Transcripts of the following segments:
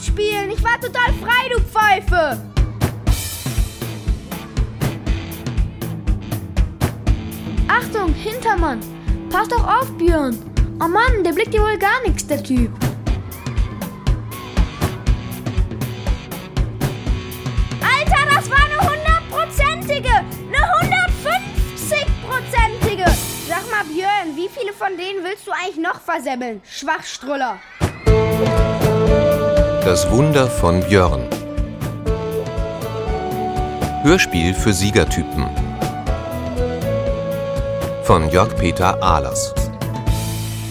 abspielen. Ich war total frei, du Pfeife. Achtung, Hintermann. Pass doch auf, Björn. Oh Mann, der blickt dir wohl gar nichts, der Typ. Alter, das war eine hundertprozentige. Eine hundertfünfzigprozentige. Sag mal, Björn, wie viele von denen willst du eigentlich noch versemmeln? Schwachstruller. Das Wunder von Björn. Hörspiel für Siegertypen. Von Jörg-Peter Ahlers.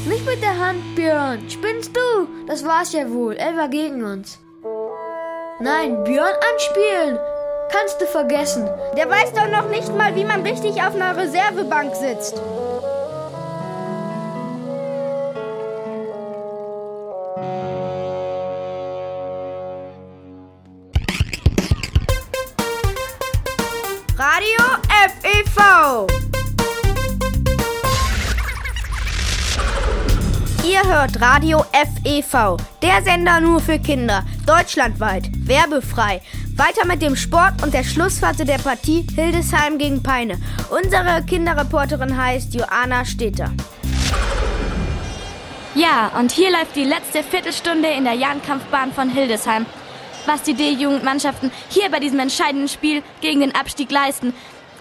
Nicht mit der Hand, Björn. Spinnst du? Das war's ja wohl. Elva gegen uns. Nein, Björn anspielen. Kannst du vergessen. Der weiß doch noch nicht mal, wie man richtig auf einer Reservebank sitzt. Hört Radio FEV, der Sender nur für Kinder, deutschlandweit, werbefrei. Weiter mit dem Sport und der Schlussphase der Partie Hildesheim gegen Peine. Unsere Kinderreporterin heißt Joanna Steter. Ja, und hier läuft die letzte Viertelstunde in der Jahnkampfbahn von Hildesheim. Was die D-Jugendmannschaften hier bei diesem entscheidenden Spiel gegen den Abstieg leisten,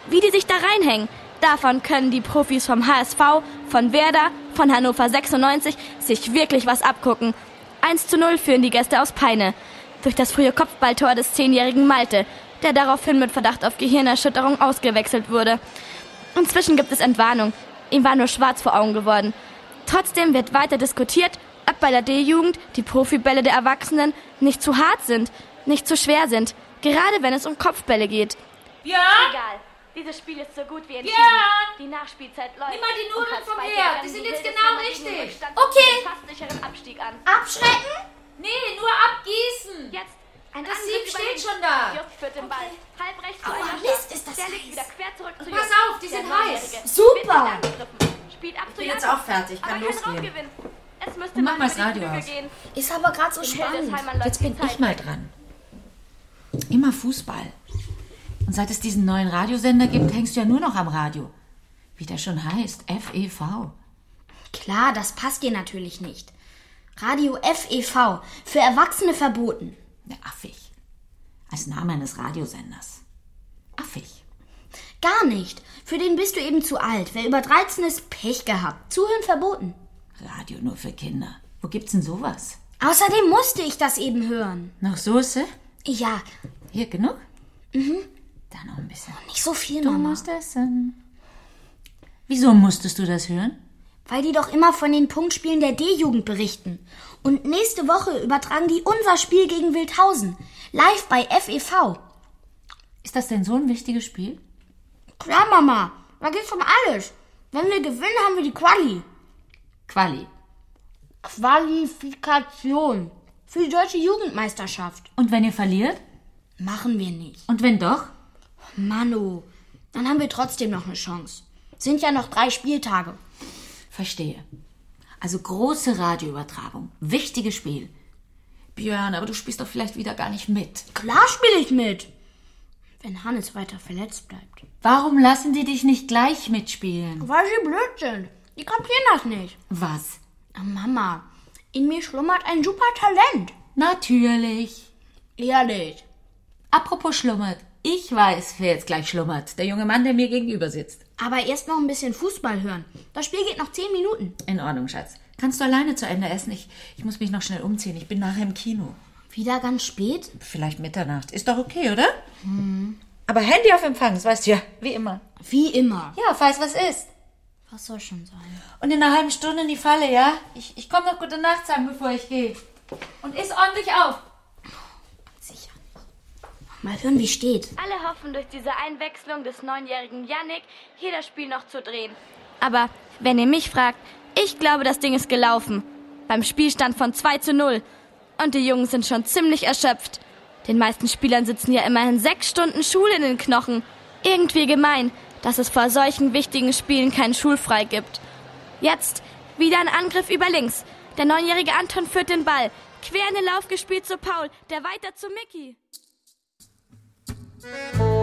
wie die sich da reinhängen, davon können die Profis vom HSV, von Werder, von Hannover 96 sich wirklich was abgucken. 1 zu 0 führen die Gäste aus Peine. Durch das frühe Kopfballtor des zehnjährigen Malte, der daraufhin mit Verdacht auf Gehirnerschütterung ausgewechselt wurde. Inzwischen gibt es Entwarnung. Ihm war nur schwarz vor Augen geworden. Trotzdem wird weiter diskutiert, ob bei der D-Jugend die Profibälle der Erwachsenen nicht zu hart sind, nicht zu schwer sind, gerade wenn es um Kopfbälle geht. Björn? Egal. Dieses Spiel ist so gut wie entschieden. Björn! Die Nachspielzeit läuft. Nimm mal die Nudeln vom Herd. Die sind jetzt genau richtig. Okay. fast Abstieg an. Abschrecken? Nee, nur abgießen. Jetzt ein Das über steht schon da. Just führt den Ball. Halb rechts zu Aua, Ayosha. Mist, ist das Der liegt heiß. wieder quer zurück zu Pass auf, die sind heiß. Super. Spielt ab zu bin jetzt auch fertig, kann losgehen. Es müsste mach mal das Radio aus. gehen. Ist aber gerade so spannend. Jetzt bin ich mal dran. Immer Fußball. Und seit es diesen neuen Radiosender gibt, hängst du ja nur noch am Radio. Wie der schon heißt, FEV. Klar, das passt dir natürlich nicht. Radio FEV, für Erwachsene verboten. Ja, affig. Als Name eines Radiosenders. Affig. Gar nicht. Für den bist du eben zu alt. Wer über 13 ist, Pech gehabt. Zuhören verboten. Radio nur für Kinder. Wo gibt's denn sowas? Außerdem musste ich das eben hören. Noch Soße? Ja, Hier, genug? Mhm. Da noch ein bisschen. nicht so viel, Du Mama. musst essen. Wieso musstest du das hören? Weil die doch immer von den Punktspielen der D-Jugend berichten. Und nächste Woche übertragen die unser Spiel gegen Wildhausen. Live bei FEV. Ist das denn so ein wichtiges Spiel? Klar, Mama. Da geht's um alles. Wenn wir gewinnen, haben wir die Quali. Quali. Qualifikation. Für die deutsche Jugendmeisterschaft. Und wenn ihr verliert? Machen wir nicht. Und wenn doch? Manu, dann haben wir trotzdem noch eine Chance. Sind ja noch drei Spieltage. Verstehe. Also große Radioübertragung. Wichtiges Spiel. Björn, aber du spielst doch vielleicht wieder gar nicht mit. Klar spiele ich mit. Wenn Hannes weiter verletzt bleibt. Warum lassen die dich nicht gleich mitspielen? Weil sie blöd sind. Die kapieren das nicht. Was? Ah, Mama, in mir schlummert ein super Talent. Natürlich. Ehrlich. Apropos schlummert. Ich weiß, wer jetzt gleich schlummert. Der junge Mann, der mir gegenüber sitzt. Aber erst noch ein bisschen Fußball hören. Das Spiel geht noch zehn Minuten. In Ordnung, Schatz. Kannst du alleine zu Ende essen? Ich, ich muss mich noch schnell umziehen. Ich bin nachher im Kino. Wieder ganz spät? Vielleicht Mitternacht. Ist doch okay, oder? Aber Handy auf Empfang, das weißt du ja, wie immer. Wie immer. Ja, falls was ist. Was soll schon sein? Und in einer halben Stunde in die Falle, ja? Ich, ich komme noch gute Nacht sagen, bevor ich gehe. Und iss ordentlich auf. Mal hören, wie steht. Alle hoffen durch diese Einwechslung des neunjährigen Yannick hier das Spiel noch zu drehen. Aber wenn ihr mich fragt, ich glaube, das Ding ist gelaufen. Beim Spielstand von 2 zu 0. Und die Jungs sind schon ziemlich erschöpft. Den meisten Spielern sitzen ja immerhin sechs Stunden Schule in den Knochen. Irgendwie gemein, dass es vor solchen wichtigen Spielen keinen Schulfrei gibt. Jetzt wieder ein Angriff über links. Der neunjährige Anton führt den Ball. Quer in den Lauf gespielt zu Paul, der weiter zu Mickey. Música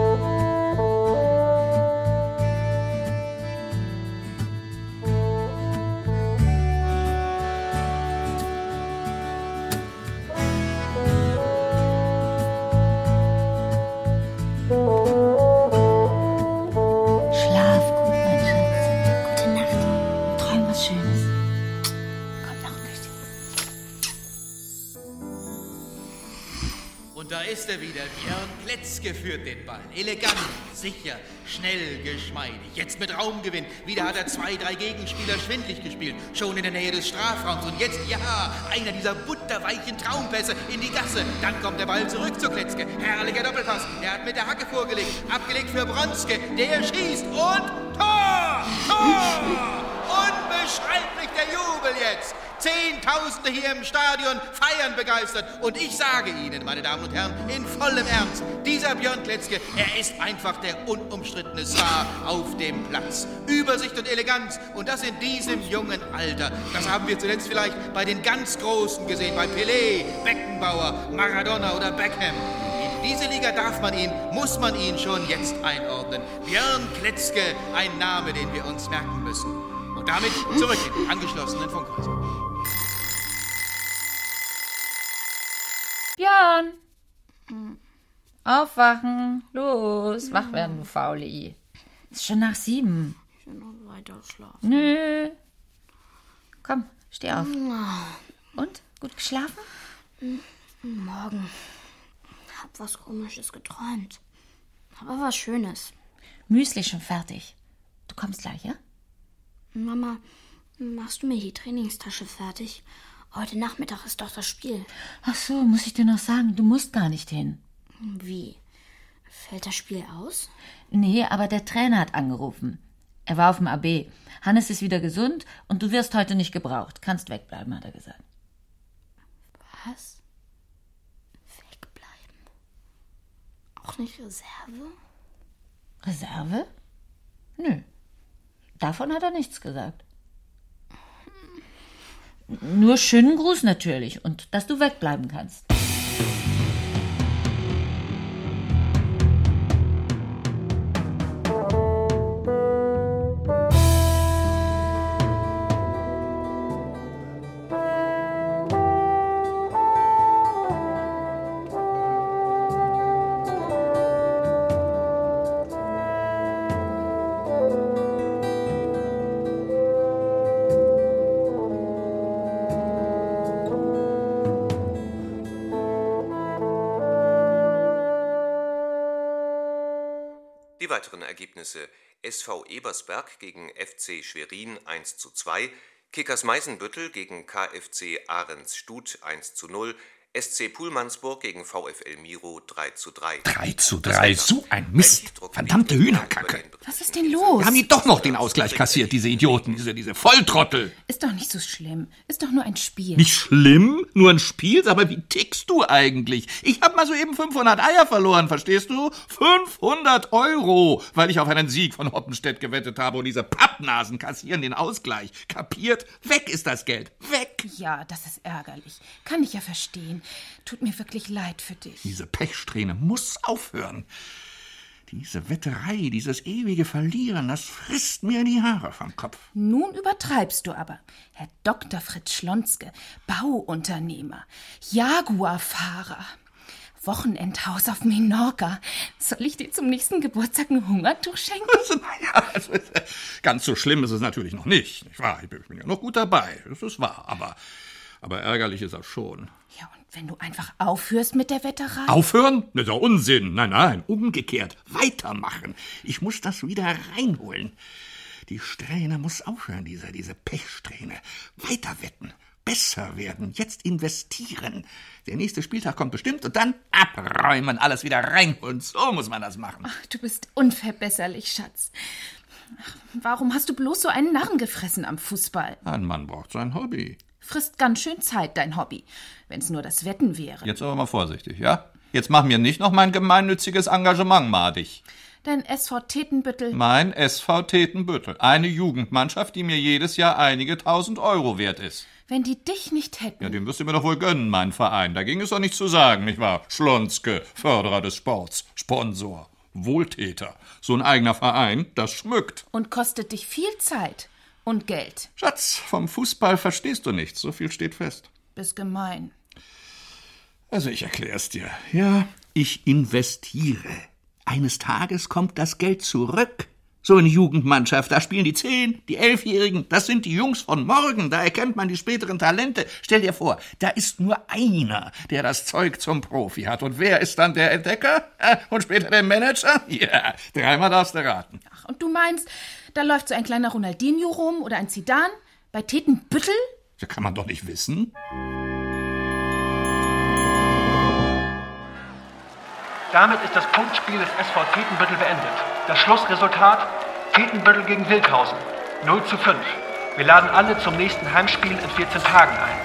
ist er wieder. Björn Kletzke führt den Ball. Elegant, sicher, schnell, geschmeidig. Jetzt mit Raumgewinn. Wieder hat er zwei, drei Gegenspieler schwindlig gespielt. Schon in der Nähe des Strafraums. Und jetzt, ja, einer dieser butterweichen Traumpässe in die Gasse. Dann kommt der Ball zurück zu Kletzke. Herrlicher Doppelpass. Er hat mit der Hacke vorgelegt. Abgelegt für Bronske. Der schießt und Tor! Tor! Unbeschreiblich der Jubel jetzt. Zehntausende hier im Stadion feiern begeistert. Und ich sage Ihnen, meine Damen und Herren, in vollem Ernst, dieser Björn Kletzke, er ist einfach der unumstrittene Star auf dem Platz. Übersicht und Eleganz und das in diesem jungen Alter. Das haben wir zuletzt vielleicht bei den ganz Großen gesehen, bei Pelé, Beckenbauer, Maradona oder Beckham. In diese Liga darf man ihn, muss man ihn schon jetzt einordnen. Björn Kletzke, ein Name, den wir uns merken müssen. Und damit zurück in den angeschlossenen Funkhäuser. Björn! Aufwachen. Los, wach werden, du Fauli. Ist schon nach sieben. Ich will noch weiter schlafen. Nö. Komm, steh auf. Und? Gut geschlafen? Morgen. Hab was Komisches geträumt. Aber was Schönes. Müsli schon fertig. Du kommst gleich, ja? Mama, machst du mir die Trainingstasche fertig? Heute Nachmittag ist doch das Spiel. Ach so, muss ich dir noch sagen, du musst gar nicht hin. Wie? Fällt das Spiel aus? Nee, aber der Trainer hat angerufen. Er war auf dem AB. Hannes ist wieder gesund und du wirst heute nicht gebraucht. Kannst wegbleiben, hat er gesagt. Was? Wegbleiben. Auch nicht Reserve? Reserve? Nö. Davon hat er nichts gesagt. Nur schönen Gruß natürlich und dass du wegbleiben kannst. SV Ebersberg gegen FC Schwerin 1 zu 2, Kickers Meißenbüttel gegen KFC Ahrens Stut 1 zu 0, SC Pullmannsburg gegen VfL Miro 3 zu 3. 3 zu 3, so ein Mist. Verdammte Hühnerkacke. Was ist denn los? Haben die doch noch den Ausgleich kassiert, diese Idioten, diese, diese Volltrottel. Ist doch nicht so schlimm. Ist doch nur ein Spiel. Nicht schlimm, nur ein Spiel, aber wie tickst du eigentlich? Ich hab mal soeben 500 Eier verloren, verstehst du? 500 Euro, weil ich auf einen Sieg von Hoppenstedt gewettet habe und diese Pappnasen kassieren den Ausgleich. Kapiert? Weg ist das Geld. Weg. Ja, das ist ärgerlich. Kann ich ja verstehen. Tut mir wirklich leid für dich. Diese Pechsträhne muss aufhören. Diese Wetterei, dieses ewige Verlieren, das frisst mir die Haare vom Kopf. Nun übertreibst du aber. Herr Dr. Fritz Schlonzke, Bauunternehmer, Jaguarfahrer, Wochenendhaus auf Menorca. Soll ich dir zum nächsten Geburtstag ein Hungertuch schenken? Naja, also, ganz so schlimm ist es natürlich noch nicht. nicht wahr? Ich bin ich bin ja noch gut dabei, das ist wahr. Aber, aber ärgerlich ist das schon. Ja, und wenn du einfach aufhörst mit der Wetterei? Aufhören? Das ist doch Unsinn. Nein, nein, umgekehrt. Weitermachen. Ich muss das wieder reinholen. Die Strähne muss aufhören, diese, diese Pechsträhne. Weiter wetten. Besser werden. Jetzt investieren. Der nächste Spieltag kommt bestimmt und dann abräumen, alles wieder reinholen. So muss man das machen. Ach, du bist unverbesserlich, Schatz. Ach, warum hast du bloß so einen Narren gefressen am Fußball? Ein Mann braucht sein Hobby. Frisst ganz schön Zeit, dein Hobby. Wenn's nur das Wetten wäre. Jetzt aber mal vorsichtig, ja? Jetzt mach mir nicht noch mein gemeinnütziges Engagement madig. Dein SV Tetenbüttel. Mein SV Tetenbüttel. Eine Jugendmannschaft, die mir jedes Jahr einige tausend Euro wert ist. Wenn die dich nicht hätten. Ja, den wirst du mir doch wohl gönnen, mein Verein. Da ging es doch nichts zu sagen, nicht wahr? Schlonzke, Förderer des Sports, Sponsor, Wohltäter. So ein eigener Verein, das schmückt. Und kostet dich viel Zeit und Geld. Schatz, vom Fußball verstehst du nichts, so viel steht fest. Bist gemein. Also ich erklär's dir. Ja, ich investiere. Eines Tages kommt das Geld zurück. So eine Jugendmannschaft, da spielen die Zehn, die Elfjährigen, das sind die Jungs von morgen, da erkennt man die späteren Talente. Stell dir vor, da ist nur einer, der das Zeug zum Profi hat. Und wer ist dann der Entdecker? Und später der Manager? Ja, dreimal darfst du raten. Ach, und du meinst, da läuft so ein kleiner Ronaldinho rum oder ein Zidane? Bei Tetenbüttel? Das kann man doch nicht wissen. Damit ist das Punktspiel des SV Tetenbüttel beendet. Das Schlussresultat Tetenbüttel gegen Wilkhausen 0 zu 5. Wir laden alle zum nächsten Heimspiel in 14 Tagen ein.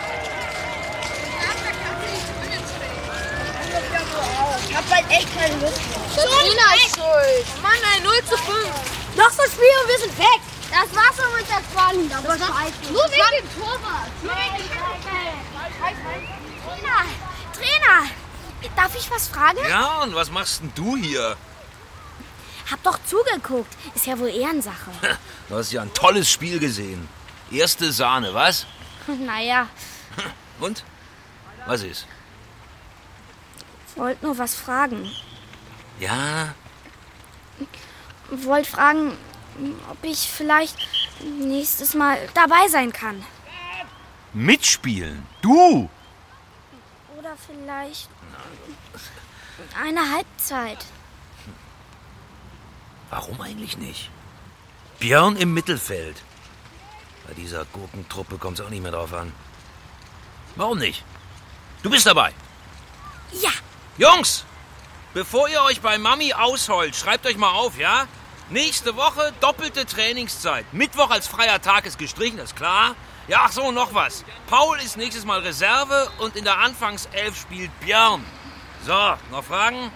Ich hab halt echt keine Lust mehr. Trainer ist schuld. Mann, ein 0 zu 5. Noch so ein Spiel und wir sind weg. Das war's schon mit der Spannung. Das, war scheiße. Nur wegen dem Torwart. Nur wegen dem Trainer, Trainer, darf ich was fragen? Ja, und was machst denn du hier? Hab doch zugeguckt. Ist ja wohl Ehrensache. Du hast ja ein tolles Spiel gesehen. Erste Sahne, was? naja, Und? Was ist? wollt nur was fragen. Ja, Wollt fragen, ob ich vielleicht nächstes Mal dabei sein kann. mitspielen. Du! Oder vielleicht eine Halbzeit. Warum eigentlich nicht? Björn im Mittelfeld. Bei dieser Gurkentruppe kommt es auch nicht mehr drauf an. Warum nicht? Du bist dabei. Ja. Jungs, bevor ihr euch bei Mami ausheult, schreibt euch mal auf, ja? Nächste Woche doppelte Trainingszeit. Mittwoch als freier Tag ist gestrichen, ist klar. Ja, ach so, noch was. Paul ist nächstes Mal Reserve und in der Anfangself spielt Björn. So, noch Fragen?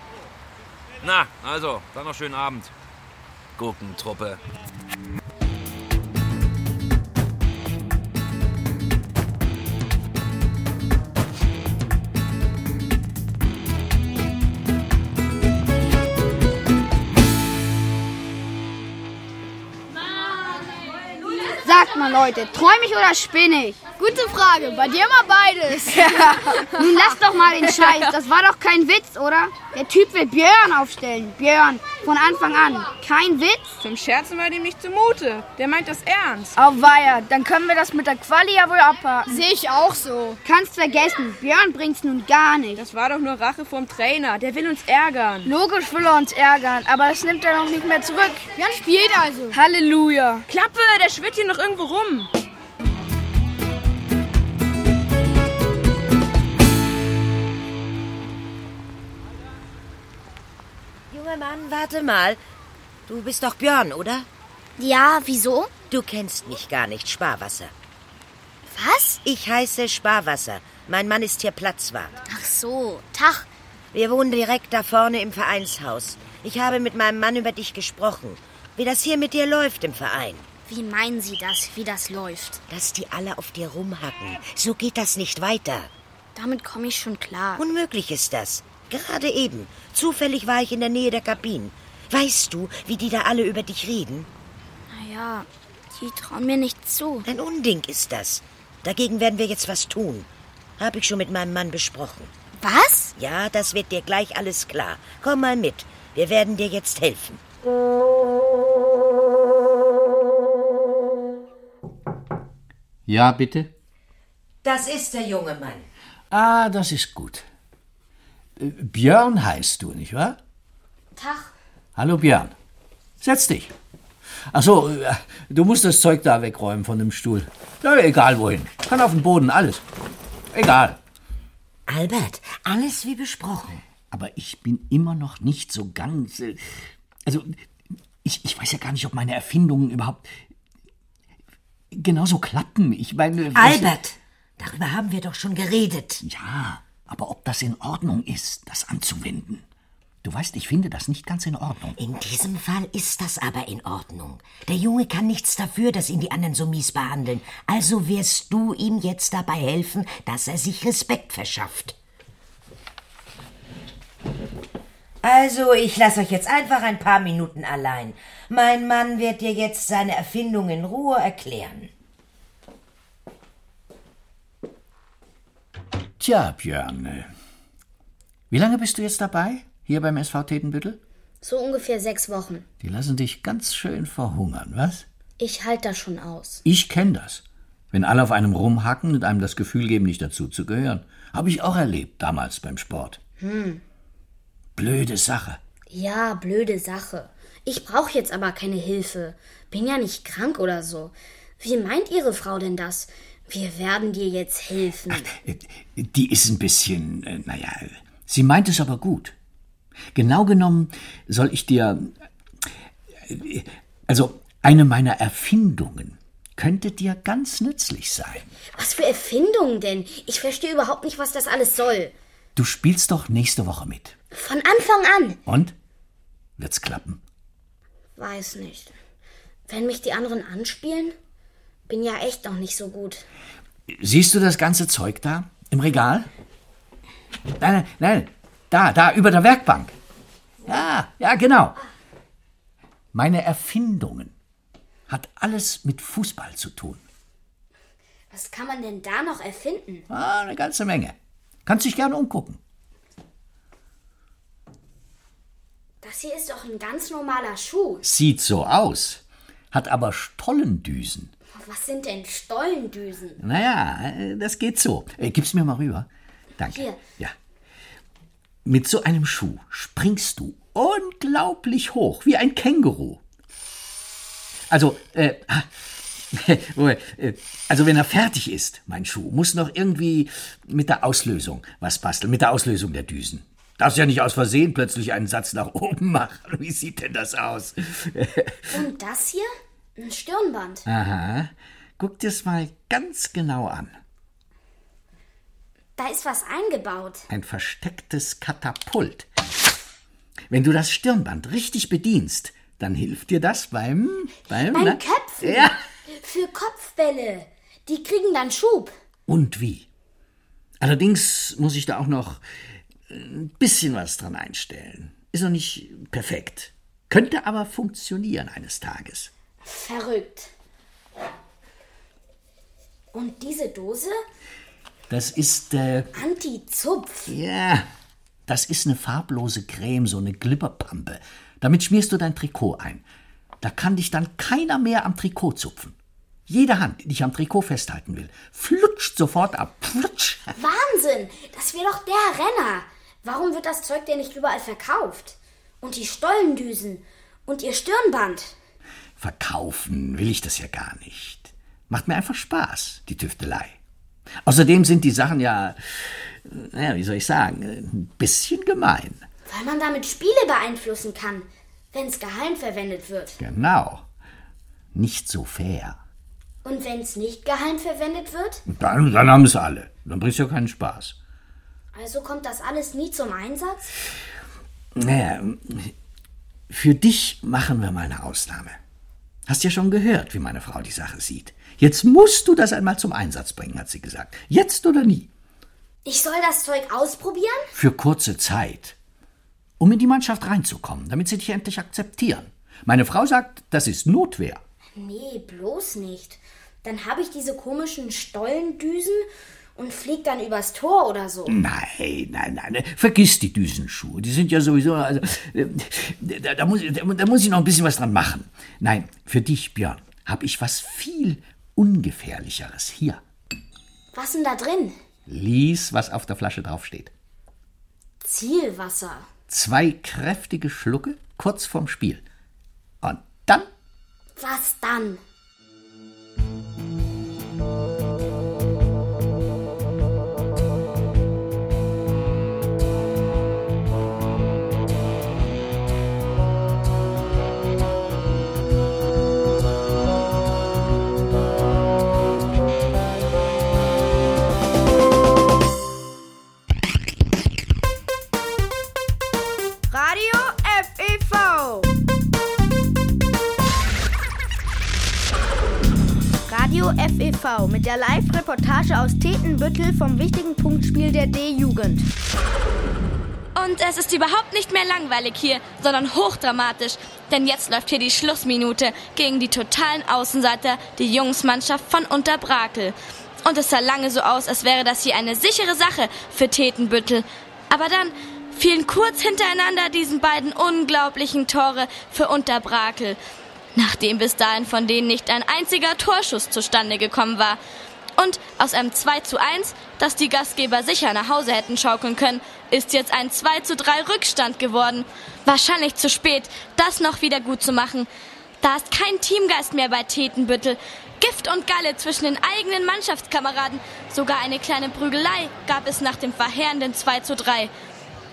Na, also, dann noch schönen Abend. Gurkentruppe. Sagt mal, Leute, träum ich oder spinne ich? Gute Frage. Bei dir mal beides. Nun lass doch mal den Scheiß. Das war doch kein Witz, oder? Der Typ will Björn aufstellen. Björn, von Anfang an. Kein Witz? Zum Scherzen war dem nicht zumute. Der meint das ernst. Auweia, dann können wir das mit der Quali ja wohl abhaken. Sehe ich auch so. Kannst vergessen, Björn bringt's nun gar nicht. Das war doch nur Rache vom Trainer. Der will uns ärgern. Logisch will er uns ärgern, aber das nimmt er noch nicht mehr zurück. Björn spielt also. Halleluja. Klappe, der schwirrt hier noch irgendwo rum. Junger Mann, warte mal. Du bist doch Björn, oder? Ja, wieso? Du kennst mich gar nicht, Sparwasser. Was? Ich heiße Sparwasser. Mein Mann ist hier Platzwart. Ach so, Tag. Wir wohnen direkt da vorne im Vereinshaus. Ich habe mit meinem Mann über dich gesprochen. Wie das hier mit dir läuft im Verein. Wie meinen Sie das, wie das läuft? Dass die alle auf dir rumhacken. So geht das nicht weiter. Damit komme ich schon klar. Unmöglich ist das. Gerade eben. Zufällig war ich in der Nähe der Kabinen. Weißt du, wie die da alle über dich reden? Naja, die trauen mir nicht zu. Ein Unding ist das. Dagegen werden wir jetzt was tun. Habe ich schon mit meinem Mann besprochen. Was? Ja, das wird dir gleich alles klar. Komm mal mit. Wir werden dir jetzt helfen. Ja, bitte? Das ist der junge Mann. Ah, das ist gut. Äh, Björn heißt du, nicht wahr? Tag. Hallo Björn. Setz dich. Ach so, äh, du musst das Zeug da wegräumen von dem Stuhl. Na, egal wohin. Kann auf den Boden, alles. Egal. Albert, alles wie besprochen. Aber ich bin immer noch nicht so ganz. äh, Also, ich, ich weiß ja gar nicht, ob meine Erfindungen überhaupt genauso klappen. Ich meine. was- Albert, darüber haben wir doch schon geredet. Ja, aber ob das in Ordnung ist, das anzuwenden. Du weißt, ich finde das nicht ganz in Ordnung. In diesem Fall ist das aber in Ordnung. Der Junge kann nichts dafür, dass ihn die anderen so mies behandeln. Also wirst du ihm jetzt dabei helfen, dass er sich Respekt verschafft. Also, ich lasse euch jetzt einfach ein paar Minuten allein. Mein Mann wird dir jetzt seine Erfindung in Ruhe erklären. Tja, Björn, wie lange bist du jetzt dabei, hier beim SV Tetenbüttel? So ungefähr sechs Wochen. Die lassen dich ganz schön verhungern, was? Ich halte das schon aus. Ich kenne das. Wenn alle auf einem rumhacken und einem das Gefühl geben, nicht dazu zu gehören. Habe ich auch erlebt, damals beim Sport. Hm. Blöde Sache. Ja, blöde Sache. Ich brauche jetzt aber keine Hilfe. Bin ja nicht krank oder so. Wie meint Ihre Frau denn das? Wir werden dir jetzt helfen. Die ist ein bisschen, äh, naja, sie meint es aber gut. Genau genommen soll ich dir. äh, Also, eine meiner Erfindungen könnte dir ganz nützlich sein. Was für Erfindungen denn? Ich verstehe überhaupt nicht, was das alles soll. Du spielst doch nächste Woche mit. Von Anfang an. Und? Wird's klappen? Weiß nicht. Wenn mich die anderen anspielen? Bin ja echt noch nicht so gut. Siehst du das ganze Zeug da? Im Regal? Nein, nein, nein. Da, da, über der Werkbank. Ja, ja, genau. Meine Erfindungen hat alles mit Fußball zu tun. Was kann man denn da noch erfinden? Ah, eine ganze Menge. Kannst dich gerne umgucken. Das hier ist doch ein ganz normaler Schuh. Sieht so aus, hat aber Stollendüsen. Was sind denn Stollendüsen? Naja, äh, das geht so. Äh, Gib's mir mal rüber. Danke. Hier. Ja. Mit so einem Schuh springst du unglaublich hoch, wie ein Känguru. Also, äh, äh, also wenn er fertig ist, mein Schuh, muss noch irgendwie mit der Auslösung was basteln, mit der Auslösung der Düsen. Darfst ja nicht aus Versehen plötzlich einen Satz nach oben machen. Wie sieht denn das aus? Und das hier? Ein Stirnband. Aha. Guck dir's mal ganz genau an. Da ist was eingebaut. Ein verstecktes Katapult. Wenn du das Stirnband richtig bedienst, dann hilft dir das beim. beim. Beim na? Köpfen. Ja. Für Kopfbälle. Die kriegen dann Schub. Und wie? Allerdings muss ich da auch noch ein bisschen was dran einstellen. Ist noch nicht perfekt. Könnte aber funktionieren eines Tages. Verrückt. Und diese Dose? Das ist, äh, Anti-Zupf. ja, das ist eine farblose Creme, so eine Glibberpampe. Damit schmierst du dein Trikot ein. Da kann dich dann keiner mehr am Trikot zupfen. Jede Hand, die dich am Trikot festhalten will, flutscht sofort ab. Flutsch. Wahnsinn! Das wäre doch der Renner. Warum wird das Zeug denn nicht überall verkauft? Und die Stollendüsen und ihr Stirnband. Verkaufen will ich das ja gar nicht. Macht mir einfach Spaß, die Tüftelei. Außerdem sind die Sachen ja, naja, wie soll ich sagen, ein bisschen gemein. Weil man damit Spiele beeinflussen kann, wenn es geheim verwendet wird. Genau. Nicht so fair. Und wenn es nicht geheim verwendet wird? Dann, dann haben es alle. Dann bringt's ja keinen Spaß. Also kommt das alles nie zum Einsatz? Naja, für dich machen wir mal eine Ausnahme. Hast ja schon gehört, wie meine Frau die Sache sieht. Jetzt musst du das einmal zum Einsatz bringen, hat sie gesagt. Jetzt oder nie. Ich soll das Zeug ausprobieren? Für kurze Zeit. Um in die Mannschaft reinzukommen, damit sie dich endlich akzeptieren. Meine Frau sagt, das ist Notwehr. Nee, bloß nicht. Dann habe ich diese komischen Stollendüsen und flieg dann übers Tor oder so. Nein, nein, nein. Vergiss die Düsenschuhe. Die sind ja sowieso. Also, äh, da, da, muss, da, da muss ich noch ein bisschen was dran machen. Nein, für dich, Björn, habe ich was viel Ungefährlicheres hier. Was denn da drin? Lies, was auf der Flasche draufsteht. Zielwasser. Zwei kräftige Schlucke kurz vorm Spiel. Und dann Was dann? FEV mit der Live-Reportage aus Tetenbüttel vom wichtigen Punktspiel der D-Jugend. Und es ist überhaupt nicht mehr langweilig hier, sondern hochdramatisch. Denn jetzt läuft hier die Schlussminute gegen die totalen Außenseiter, die Jungsmannschaft von Unterbrakel. Und es sah lange so aus, als wäre das hier eine sichere Sache für Tetenbüttel. Aber dann fielen kurz hintereinander diesen beiden unglaublichen Tore für Unterbrakel. Nachdem bis dahin von denen nicht ein einziger Torschuss zustande gekommen war. Und aus einem 2 zu 1, das die Gastgeber sicher nach Hause hätten schaukeln können, ist jetzt ein 2 zu 3 Rückstand geworden. Wahrscheinlich zu spät, das noch wieder gut zu machen. Da ist kein Teamgeist mehr bei Tetenbüttel. Gift und Galle zwischen den eigenen Mannschaftskameraden. Sogar eine kleine Prügelei gab es nach dem verheerenden 2 zu 3.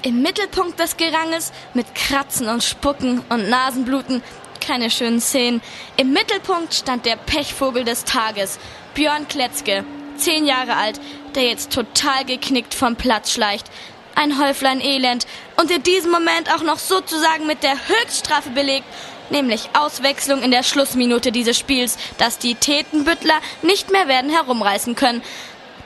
Im Mittelpunkt des Geranges, mit Kratzen und Spucken und Nasenbluten, keine schönen Szenen. Im Mittelpunkt stand der Pechvogel des Tages, Björn Kletzke, zehn Jahre alt, der jetzt total geknickt vom Platz schleicht. Ein Häuflein Elend und in diesem Moment auch noch sozusagen mit der Höchststrafe belegt, nämlich Auswechslung in der Schlussminute dieses Spiels, dass die Tätenbüttler nicht mehr werden herumreißen können.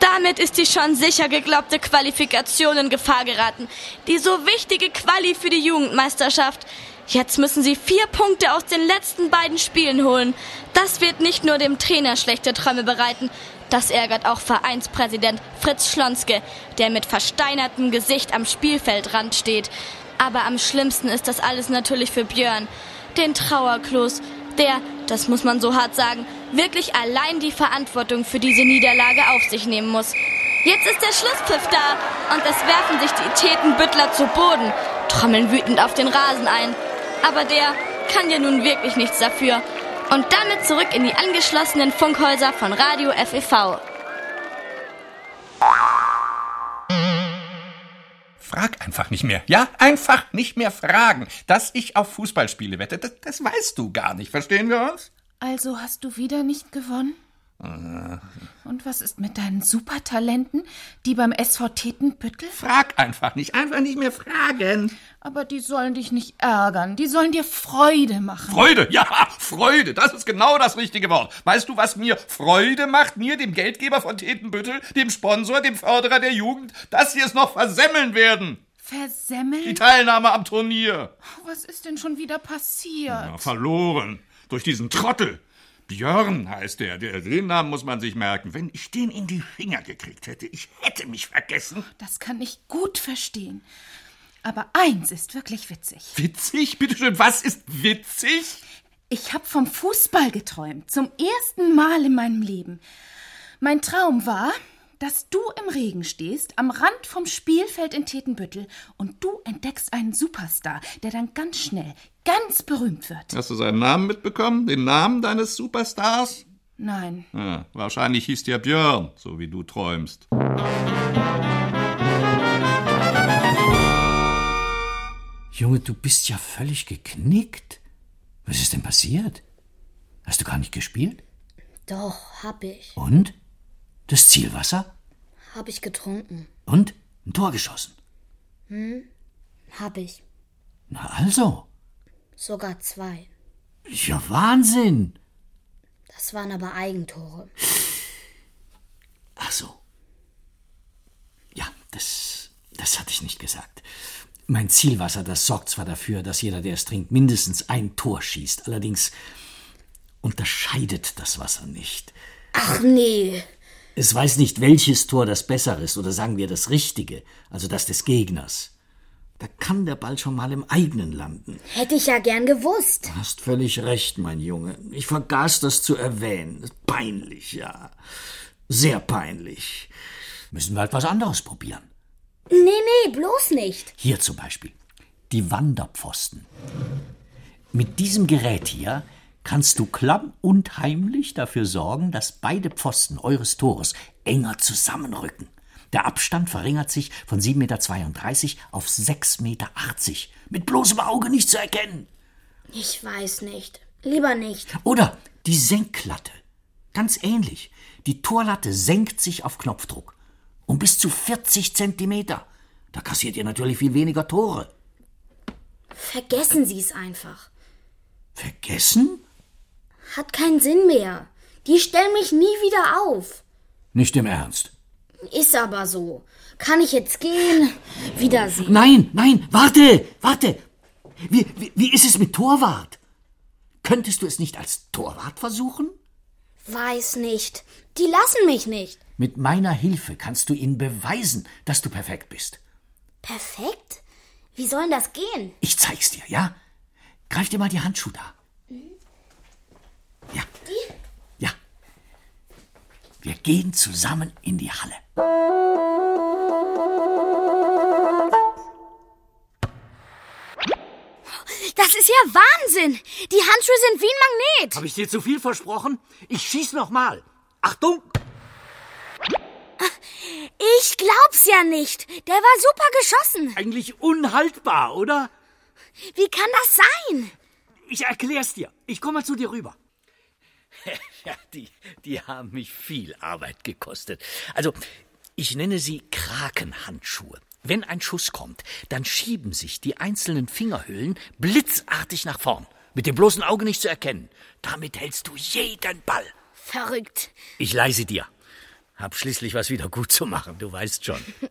Damit ist die schon sicher geglaubte Qualifikation in Gefahr geraten. Die so wichtige Quali für die Jugendmeisterschaft. Jetzt müssen sie vier Punkte aus den letzten beiden Spielen holen. Das wird nicht nur dem Trainer schlechte Träume bereiten, das ärgert auch Vereinspräsident Fritz Schlonske, der mit versteinertem Gesicht am Spielfeldrand steht. Aber am schlimmsten ist das alles natürlich für Björn, den Trauerklos, der, das muss man so hart sagen, wirklich allein die Verantwortung für diese Niederlage auf sich nehmen muss. Jetzt ist der Schlusspfiff da und es werfen sich die Tätenbüttler zu Boden, trommeln wütend auf den Rasen ein. Aber der kann ja nun wirklich nichts dafür. Und damit zurück in die angeschlossenen Funkhäuser von Radio FEV. Frag einfach nicht mehr. Ja, einfach nicht mehr fragen. Dass ich auf Fußballspiele wette, das, das weißt du gar nicht. Verstehen wir uns? Also hast du wieder nicht gewonnen? Und was ist mit deinen Supertalenten, die beim SV Tetenbüttel? Frag einfach nicht. Einfach nicht mehr fragen. Aber die sollen dich nicht ärgern. Die sollen dir Freude machen. Freude, ja, Freude. Das ist genau das richtige Wort. Weißt du, was mir Freude macht? Mir, dem Geldgeber von Tetenbüttel, dem Sponsor, dem Förderer der Jugend, dass sie es noch versemmeln werden. Versemmeln? Die Teilnahme am Turnier. Was ist denn schon wieder passiert? Ja, verloren. Durch diesen Trottel. Björn heißt der. der. Den Namen muss man sich merken. Wenn ich den in die Finger gekriegt hätte, ich hätte mich vergessen. Das kann ich gut verstehen. Aber eins ist wirklich witzig. Witzig? Bitteschön, was ist witzig? Ich habe vom Fußball geträumt. Zum ersten Mal in meinem Leben. Mein Traum war, dass du im Regen stehst, am Rand vom Spielfeld in Tetenbüttel und du entdeckst einen Superstar, der dann ganz schnell, ganz berühmt wird. Hast du seinen Namen mitbekommen? Den Namen deines Superstars? Nein. Ja, wahrscheinlich hieß der Björn, so wie du träumst. Junge, du bist ja völlig geknickt. Was ist denn passiert? Hast du gar nicht gespielt? Doch, hab ich. Und? Das Zielwasser? Hab ich getrunken. Und? Ein Tor geschossen? Hm? Hab ich. Na also. Sogar zwei. Ja, Wahnsinn. Das waren aber Eigentore. Ach so. Ja, das, das hatte ich nicht gesagt. Mein Zielwasser, das sorgt zwar dafür, dass jeder, der es trinkt, mindestens ein Tor schießt. Allerdings unterscheidet das Wasser nicht. Ach nee. Es weiß nicht, welches Tor das bessere ist oder sagen wir das richtige, also das des Gegners. Da kann der Ball schon mal im eigenen landen. Hätte ich ja gern gewusst. Du hast völlig recht, mein Junge. Ich vergaß das zu erwähnen. Peinlich, ja. Sehr peinlich. Müssen wir halt was anderes probieren. Nee, nee, bloß nicht. Hier zum Beispiel. Die Wanderpfosten. Mit diesem Gerät hier kannst du klamm und heimlich dafür sorgen, dass beide Pfosten eures Tores enger zusammenrücken. Der Abstand verringert sich von 7,32 Meter auf 6,80 Meter. Mit bloßem Auge nicht zu erkennen. Ich weiß nicht. Lieber nicht. Oder die Senklatte. Ganz ähnlich. Die Torlatte senkt sich auf Knopfdruck. Um bis zu 40 Zentimeter. Da kassiert ihr natürlich viel weniger Tore. Vergessen Sie es einfach. Vergessen? Hat keinen Sinn mehr. Die stellen mich nie wieder auf. Nicht im Ernst. Ist aber so. Kann ich jetzt gehen? Wiedersehen. Nein, nein, warte, warte. Wie, wie, wie ist es mit Torwart? Könntest du es nicht als Torwart versuchen? Weiß nicht. Die lassen mich nicht. Mit meiner Hilfe kannst du ihnen beweisen, dass du perfekt bist. Perfekt? Wie soll das gehen? Ich zeig's dir, ja? Greif dir mal die Handschuhe da. Ja. Ja. Wir gehen zusammen in die Halle. Das ist ja Wahnsinn. Die Handschuhe sind wie ein Magnet. Habe ich dir zu viel versprochen? Ich schieß noch mal. Achtung! Ich glaub's ja nicht. Der war super geschossen. Eigentlich unhaltbar, oder? Wie kann das sein? Ich erklär's dir. Ich komme mal zu dir rüber. Ja, die, die haben mich viel Arbeit gekostet. Also, ich nenne sie Krakenhandschuhe. Wenn ein Schuss kommt, dann schieben sich die einzelnen Fingerhüllen blitzartig nach vorn. Mit dem bloßen Auge nicht zu erkennen. Damit hältst du jeden Ball. Verrückt. Ich leise dir. Hab schließlich was wieder gut zu machen, du weißt schon.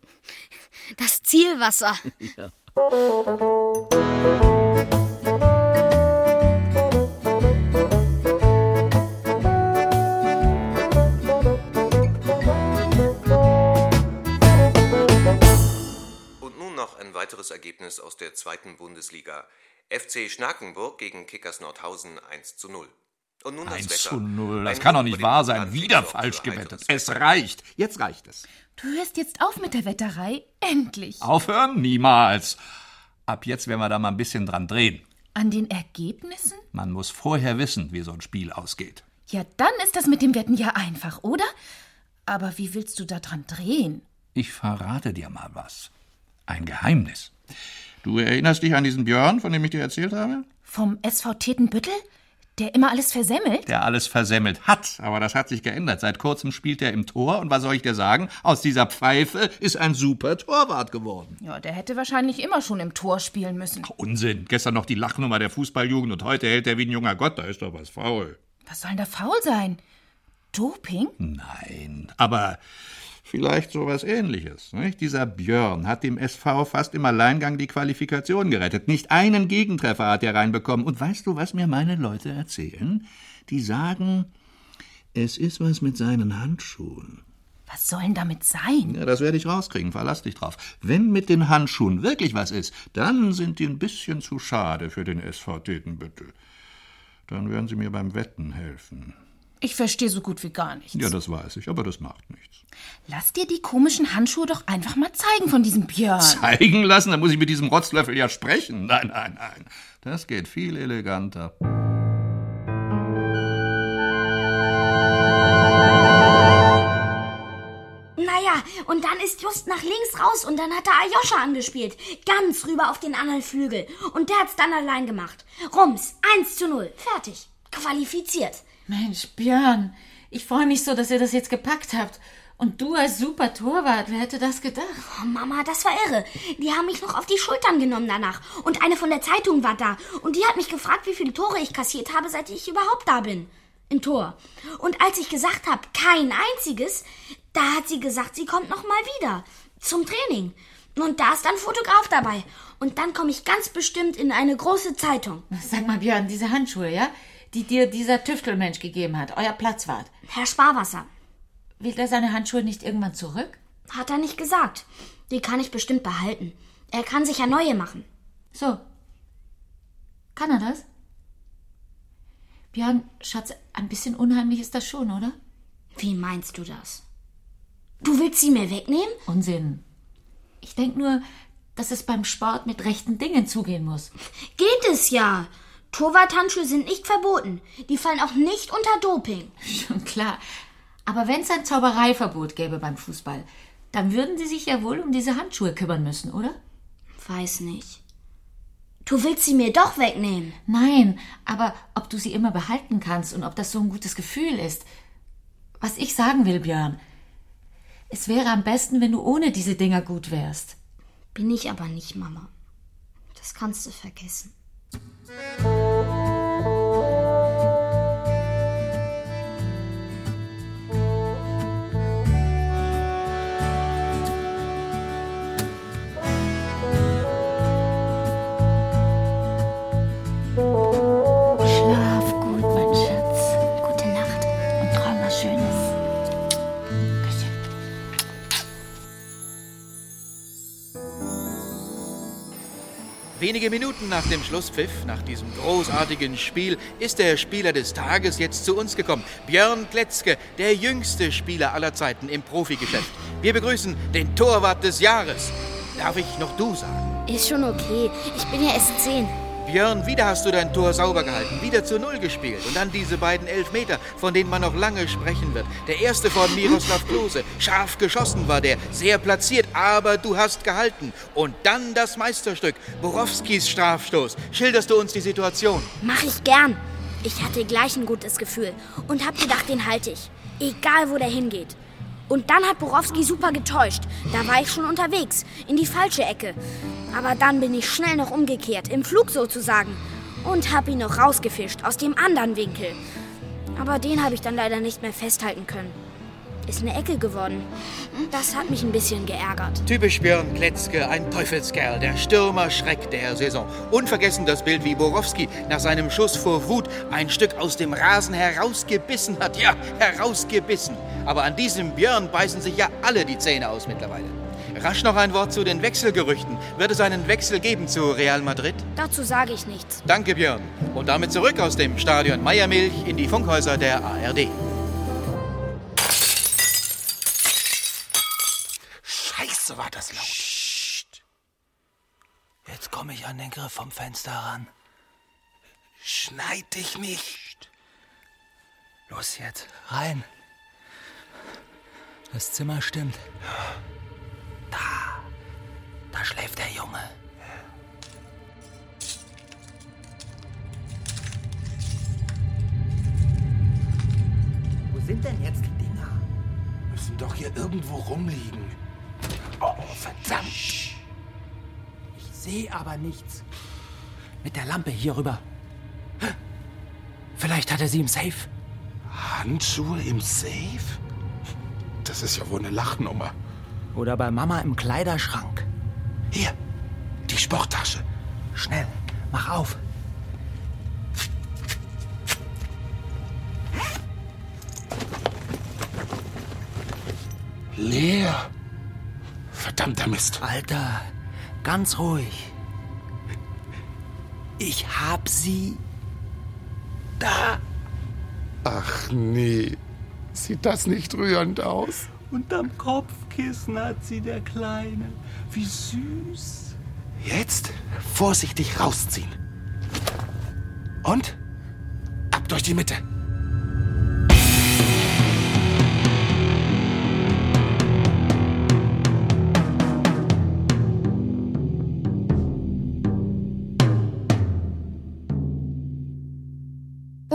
Das Zielwasser. ja. Weiteres Ergebnis aus der zweiten Bundesliga. FC Schnakenburg gegen Kickers Nordhausen 1 zu 0. Und nun das 1 Wetter. zu 0. Das Ein kann doch nicht wahr sein. Wieder falsch gewettet. Es reicht. Jetzt reicht es. Du hörst jetzt auf mit der Wetterei? Endlich. Aufhören? Niemals. Ab jetzt werden wir da mal ein bisschen dran drehen. An den Ergebnissen? Man muss vorher wissen, wie so ein Spiel ausgeht. Ja, dann ist das mit dem Wetten ja einfach, oder? Aber wie willst du da dran drehen? Ich verrate dir mal was. Ein Geheimnis. Du erinnerst dich an diesen Björn, von dem ich dir erzählt habe? Vom SV Tetenbüttel? Der immer alles versemmelt? Der alles versemmelt hat, aber das hat sich geändert. Seit kurzem spielt er im Tor und was soll ich dir sagen? Aus dieser Pfeife ist ein super Torwart geworden. Ja, der hätte wahrscheinlich immer schon im Tor spielen müssen. Unsinn. Gestern noch die Lachnummer der Fußballjugend und heute hält er wie ein junger Gott. Da ist doch was faul. Was soll denn da faul sein? Doping? Nein, aber vielleicht sowas ähnliches. Nicht? Dieser Björn hat dem SV fast im Alleingang die Qualifikation gerettet. Nicht einen Gegentreffer hat er reinbekommen. Und weißt du, was mir meine Leute erzählen? Die sagen, es ist was mit seinen Handschuhen. Was soll denn damit sein? Ja, das werde ich rauskriegen, verlass dich drauf. Wenn mit den Handschuhen wirklich was ist, dann sind die ein bisschen zu schade für den SV Tetenbüttel. Dann werden sie mir beim Wetten helfen. Ich verstehe so gut wie gar nichts. Ja, das weiß ich, aber das macht nichts. Lass dir die komischen Handschuhe doch einfach mal zeigen von diesem Björn. Zeigen lassen, dann muss ich mit diesem Rotzlöffel ja sprechen. Nein, nein, nein. Das geht viel eleganter. Naja, und dann ist Just nach links raus und dann hat er Ayosha angespielt. Ganz rüber auf den anderen Flügel. Und der hat's dann allein gemacht. Rums, 1 zu 0. Fertig. Qualifiziert. Mensch, Björn, ich freue mich so, dass ihr das jetzt gepackt habt. Und du als super Torwart, wer hätte das gedacht? Oh, Mama, das war irre. Die haben mich noch auf die Schultern genommen danach. Und eine von der Zeitung war da. Und die hat mich gefragt, wie viele Tore ich kassiert habe, seit ich überhaupt da bin. Im Tor. Und als ich gesagt habe, kein einziges, da hat sie gesagt, sie kommt noch mal wieder. Zum Training. Und da ist dann Fotograf dabei. Und dann komme ich ganz bestimmt in eine große Zeitung. Sag mal, Björn, diese Handschuhe, ja? Die dir dieser Tüftelmensch gegeben hat, euer Platzwart. Herr Sparwasser. Will er seine Handschuhe nicht irgendwann zurück? Hat er nicht gesagt. Die kann ich bestimmt behalten. Er kann sich ja neue machen. So. Kann er das? Björn, Schatz, ein bisschen unheimlich ist das schon, oder? Wie meinst du das? Du willst sie mir wegnehmen? Unsinn. Ich denk nur, dass es beim Sport mit rechten Dingen zugehen muss. Geht es ja. Torwarthandschuhe sind nicht verboten. Die fallen auch nicht unter Doping. Schon klar. Aber wenn es ein Zaubereiverbot gäbe beim Fußball, dann würden Sie sich ja wohl um diese Handschuhe kümmern müssen, oder? Weiß nicht. Du willst sie mir doch wegnehmen. Nein, aber ob du sie immer behalten kannst und ob das so ein gutes Gefühl ist. Was ich sagen will, Björn, es wäre am besten, wenn du ohne diese Dinger gut wärst. Bin ich aber nicht, Mama. Das kannst du vergessen. Schönes. Wenige Minuten nach dem Schlusspfiff, nach diesem großartigen Spiel, ist der Spieler des Tages jetzt zu uns gekommen. Björn Kletzke, der jüngste Spieler aller Zeiten im Profigeschäft. Wir begrüßen den Torwart des Jahres. Darf ich noch du sagen? Ist schon okay. Ich bin ja erst zehn. Björn, wieder hast du dein Tor sauber gehalten, wieder zu Null gespielt. Und dann diese beiden Elfmeter, von denen man noch lange sprechen wird. Der erste von Miroslav Klose. Scharf geschossen war der, sehr platziert, aber du hast gehalten. Und dann das Meisterstück, Borowskis Strafstoß. Schilderst du uns die Situation? Mach ich gern. Ich hatte gleich ein gutes Gefühl und hab gedacht, den halte ich. Egal, wo der hingeht. Und dann hat Borowski super getäuscht. Da war ich schon unterwegs, in die falsche Ecke. Aber dann bin ich schnell noch umgekehrt, im Flug sozusagen. Und hab ihn noch rausgefischt, aus dem anderen Winkel. Aber den habe ich dann leider nicht mehr festhalten können. Ist eine Ecke geworden. Das hat mich ein bisschen geärgert. Typisch Björn Kletzke, ein Teufelskerl, der Stürmer-Schreck der Saison. Unvergessen das Bild, wie Borowski nach seinem Schuss vor Wut ein Stück aus dem Rasen herausgebissen hat. Ja, herausgebissen. Aber an diesem Björn beißen sich ja alle die Zähne aus mittlerweile. Rasch noch ein Wort zu den Wechselgerüchten. Wird es einen Wechsel geben zu Real Madrid? Dazu sage ich nichts. Danke, Björn. Und damit zurück aus dem Stadion Meiermilch in die Funkhäuser der ARD. War das laut. Jetzt komme ich an den Griff vom Fenster ran. Schneid dich nicht. Los jetzt, rein. Das Zimmer stimmt. Da, da schläft der Junge. Wo sind denn jetzt die Dinger? Müssen doch hier irgendwo rumliegen. Oh, verdammt. Ich sehe aber nichts. Mit der Lampe hier rüber. Vielleicht hat er sie im Safe. Handschuhe im Safe? Das ist ja wohl eine Lachnummer. Oder bei Mama im Kleiderschrank. Hier, die Sporttasche. Schnell, mach auf. Leer. Verdammter Mist. Alter, ganz ruhig. Ich hab sie da. Ach nee. Sieht das nicht rührend aus? Unterm Kopfkissen hat sie der Kleine. Wie süß. Jetzt vorsichtig rausziehen. Und? Ab durch die Mitte.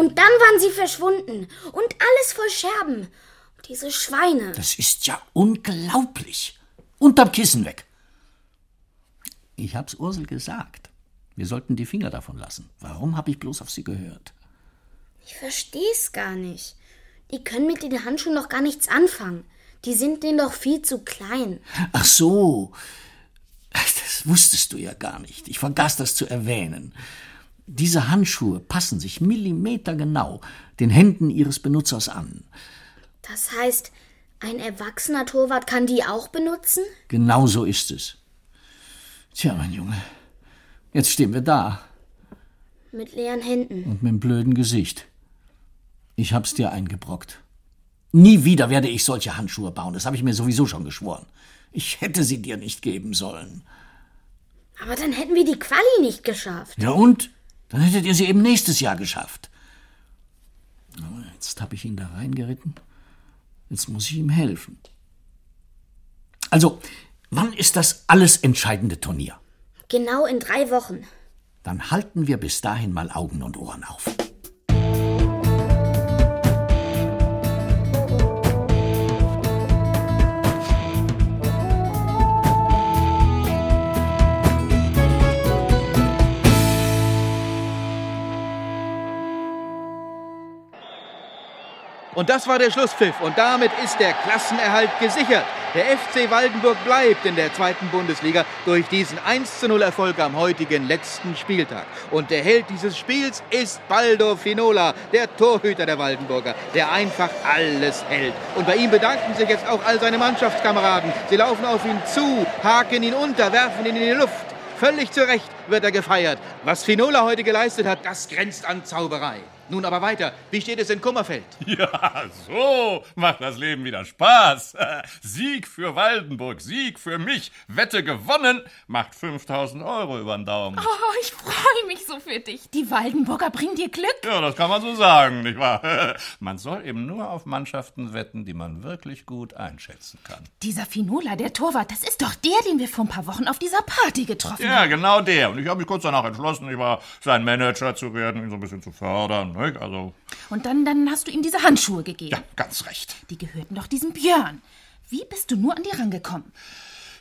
Und dann waren sie verschwunden. Und alles voll Scherben. Diese Schweine. Das ist ja unglaublich. Unterm Kissen weg. Ich hab's Ursel gesagt. Wir sollten die Finger davon lassen. Warum habe ich bloß auf sie gehört? Ich versteh's gar nicht. Die können mit den Handschuhen noch gar nichts anfangen. Die sind denen doch viel zu klein. Ach so. Das wusstest du ja gar nicht. Ich vergaß das zu erwähnen. Diese Handschuhe passen sich millimetergenau den Händen ihres Benutzers an. Das heißt, ein erwachsener Torwart kann die auch benutzen? Genau so ist es. Tja, mein Junge, jetzt stehen wir da Mit leeren Händen. und mit dem blöden Gesicht. Ich hab's dir eingebrockt. Nie wieder werde ich solche Handschuhe bauen, das habe ich mir sowieso schon geschworen. Ich hätte sie dir nicht geben sollen. Aber dann hätten wir die Quali nicht geschafft. Ja und? Dann hättet ihr sie eben nächstes Jahr geschafft. Aber jetzt habe ich ihn da reingeritten. Jetzt muss ich ihm helfen. Also, wann ist das alles entscheidende Turnier? Genau in drei Wochen. Dann halten wir bis dahin mal Augen und Ohren auf. Und das war der Schlusspfiff. Und damit ist der Klassenerhalt gesichert. Der FC Waldenburg bleibt in der zweiten Bundesliga durch diesen 1 zu 0 Erfolg am heutigen letzten Spieltag. Und der Held dieses Spiels ist Baldo Finola, der Torhüter der Waldenburger, der einfach alles hält. Und bei ihm bedanken sich jetzt auch all seine Mannschaftskameraden. Sie laufen auf ihn zu, haken ihn unter, werfen ihn in die Luft. Völlig zu Recht wird er gefeiert. Was Finola heute geleistet hat, das grenzt an Zauberei. Nun aber weiter. Wie steht es in Kummerfeld? Ja, so macht das Leben wieder Spaß. Sieg für Waldenburg, Sieg für mich. Wette gewonnen, macht 5000 Euro über den Daumen. Oh, ich freue mich so für dich. Die Waldenburger bringen dir Glück. Ja, das kann man so sagen, nicht wahr? Man soll eben nur auf Mannschaften wetten, die man wirklich gut einschätzen kann. Dieser Finola, der Torwart, das ist doch der, den wir vor ein paar Wochen auf dieser Party getroffen Ja, haben. genau der. Und ich habe mich kurz danach entschlossen, ich war sein Manager zu werden, ihn so ein bisschen zu fördern. Nicht? Also, Und dann, dann hast du ihm diese Handschuhe gegeben. Ja, ganz recht. Die gehörten doch diesem Björn. Wie bist du nur an die rangekommen?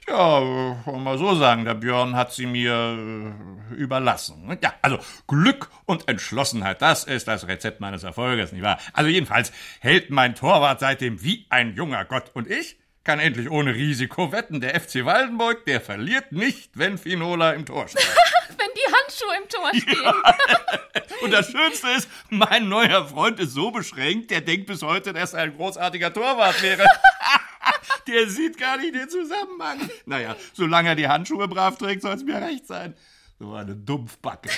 Ja, wollen wir mal so sagen, der Björn hat sie mir äh, überlassen. Ja, also Glück und Entschlossenheit, das ist das Rezept meines Erfolges, nicht wahr? Also jedenfalls hält mein Torwart seitdem wie ein junger Gott und ich kann endlich ohne Risiko wetten. Der FC Waldenburg, der verliert nicht, wenn Finola im Tor steht. Wenn die Handschuhe im Tor stehen. Und das Schönste ist, mein neuer Freund ist so beschränkt, der denkt bis heute, dass er ein großartiger Torwart wäre. Der sieht gar nicht den Zusammenhang. Naja, solange er die Handschuhe brav trägt, soll es mir recht sein. So eine Dumpfbacke.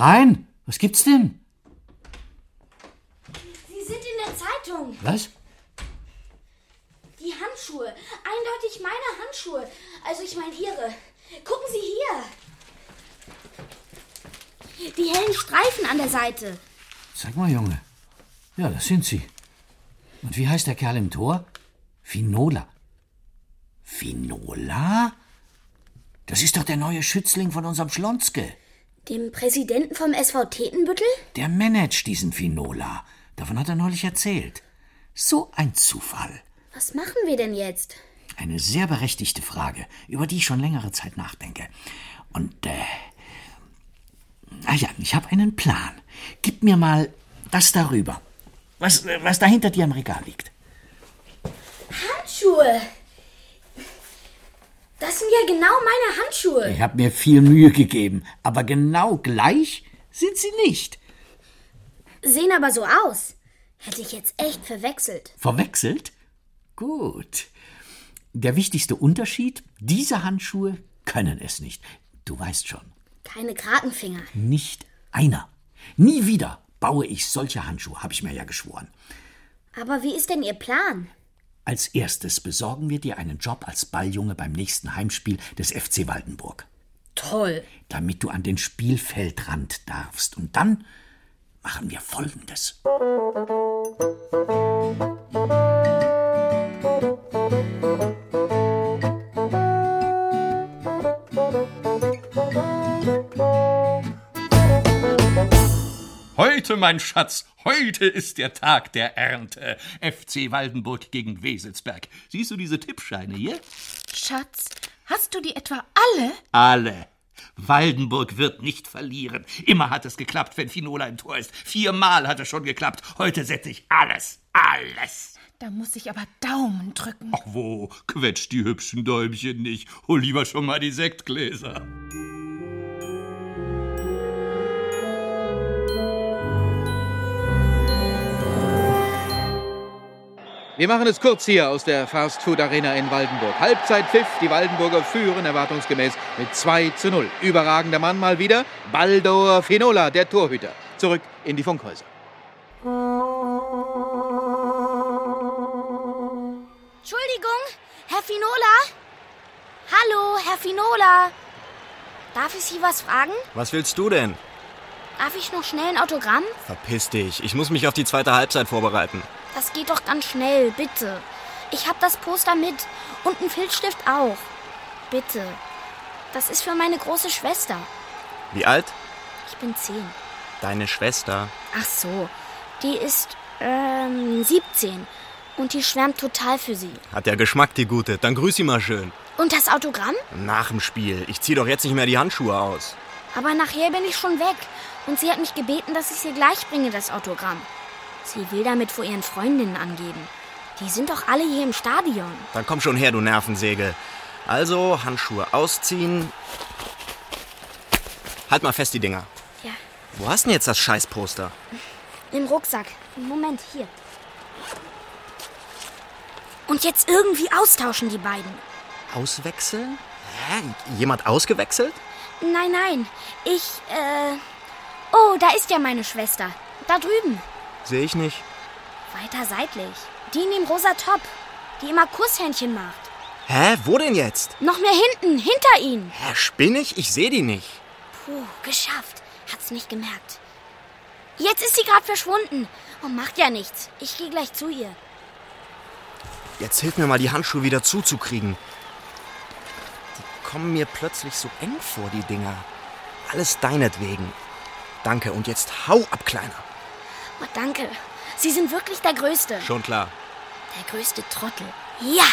Rein. Was gibt's denn? Sie sind in der Zeitung. Was? Die Handschuhe. Eindeutig meine Handschuhe. Also ich meine ihre. Gucken Sie hier. Die hellen Streifen an der Seite. Sag mal, Junge. Ja, das sind sie. Und wie heißt der Kerl im Tor? Finola. Finola? Das ist doch der neue Schützling von unserem Schlonzke. Dem Präsidenten vom SV Tetenbüttel? Der managt diesen Finola. Davon hat er neulich erzählt. So ein Zufall. Was machen wir denn jetzt? Eine sehr berechtigte Frage, über die ich schon längere Zeit nachdenke. Und, äh. Ah ja, ich habe einen Plan. Gib mir mal das darüber. Was, was da hinter dir im Regal liegt. Handschuhe. Das sind ja genau meine Handschuhe. Ich habe mir viel Mühe gegeben, aber genau gleich sind sie nicht. Sehen aber so aus. Hätte ich jetzt echt verwechselt. Verwechselt? Gut. Der wichtigste Unterschied, diese Handschuhe können es nicht. Du weißt schon, Keine Krakenfinger. nicht einer. Nie wieder baue ich solche Handschuhe, habe ich mir ja geschworen. Aber wie ist denn Ihr Plan? Als erstes besorgen wir dir einen Job als Balljunge beim nächsten Heimspiel des FC Waldenburg. Toll. Damit du an den Spielfeldrand darfst. Und dann machen wir Folgendes. Heute, mein Schatz, heute ist der Tag der Ernte. FC Waldenburg gegen Weselsberg. Siehst du diese Tippscheine hier? Schatz, hast du die etwa alle? Alle. Waldenburg wird nicht verlieren. Immer hat es geklappt, wenn Finola im Tor ist. Viermal hat es schon geklappt. Heute setze ich alles, alles. Da muss ich aber Daumen drücken. Ach wo, quetsch die hübschen Däumchen nicht. Hol lieber schon mal die Sektgläser. Wir machen es kurz hier aus der Fast Food Arena in Waldenburg. Halbzeitpfiff, die Waldenburger führen erwartungsgemäß mit 2 zu 0. Überragender Mann mal wieder, Baldor Finola, der Torhüter. Zurück in die Funkhäuser. Entschuldigung, Herr Finola? Hallo, Herr Finola. Darf ich Sie was fragen? Was willst du denn? Darf ich noch schnell ein Autogramm? Verpiss dich. Ich muss mich auf die zweite Halbzeit vorbereiten. Das geht doch ganz schnell, bitte. Ich hab das Poster mit und einen Filzstift auch. Bitte. Das ist für meine große Schwester. Wie alt? Ich bin zehn. Deine Schwester. Ach so, die ist ähm, 17. Und die schwärmt total für sie. Hat ja Geschmack, die Gute. Dann grüß sie mal schön. Und das Autogramm? Nach dem Spiel. Ich zieh doch jetzt nicht mehr die Handschuhe aus. Aber nachher bin ich schon weg. Und sie hat mich gebeten, dass ich sie gleich bringe, das Autogramm. Sie will damit vor ihren Freundinnen angeben. Die sind doch alle hier im Stadion. Dann komm schon her, du Nervensäge. Also, Handschuhe ausziehen. Halt mal fest die Dinger. Ja. Wo hast denn jetzt das Scheißposter? Im Rucksack. Moment, hier. Und jetzt irgendwie austauschen die beiden. Auswechseln? Hä? Jemand ausgewechselt? Nein, nein. Ich, äh. Oh, da ist ja meine Schwester. Da drüben. Sehe ich nicht. Weiter seitlich. Die in dem rosa Top. Die immer Kusshändchen macht. Hä? Wo denn jetzt? Noch mehr hinten, hinter ihnen. Hä, spinnig? Ich sehe die nicht. Puh, geschafft. Hat's nicht gemerkt. Jetzt ist sie gerade verschwunden. Oh, macht ja nichts. Ich gehe gleich zu ihr. Jetzt hilf mir mal, die Handschuhe wieder zuzukriegen. Die kommen mir plötzlich so eng vor, die Dinger. Alles deinetwegen. Danke, und jetzt hau ab, Kleiner. Oh, danke. Sie sind wirklich der Größte. Schon klar. Der größte Trottel. Ja!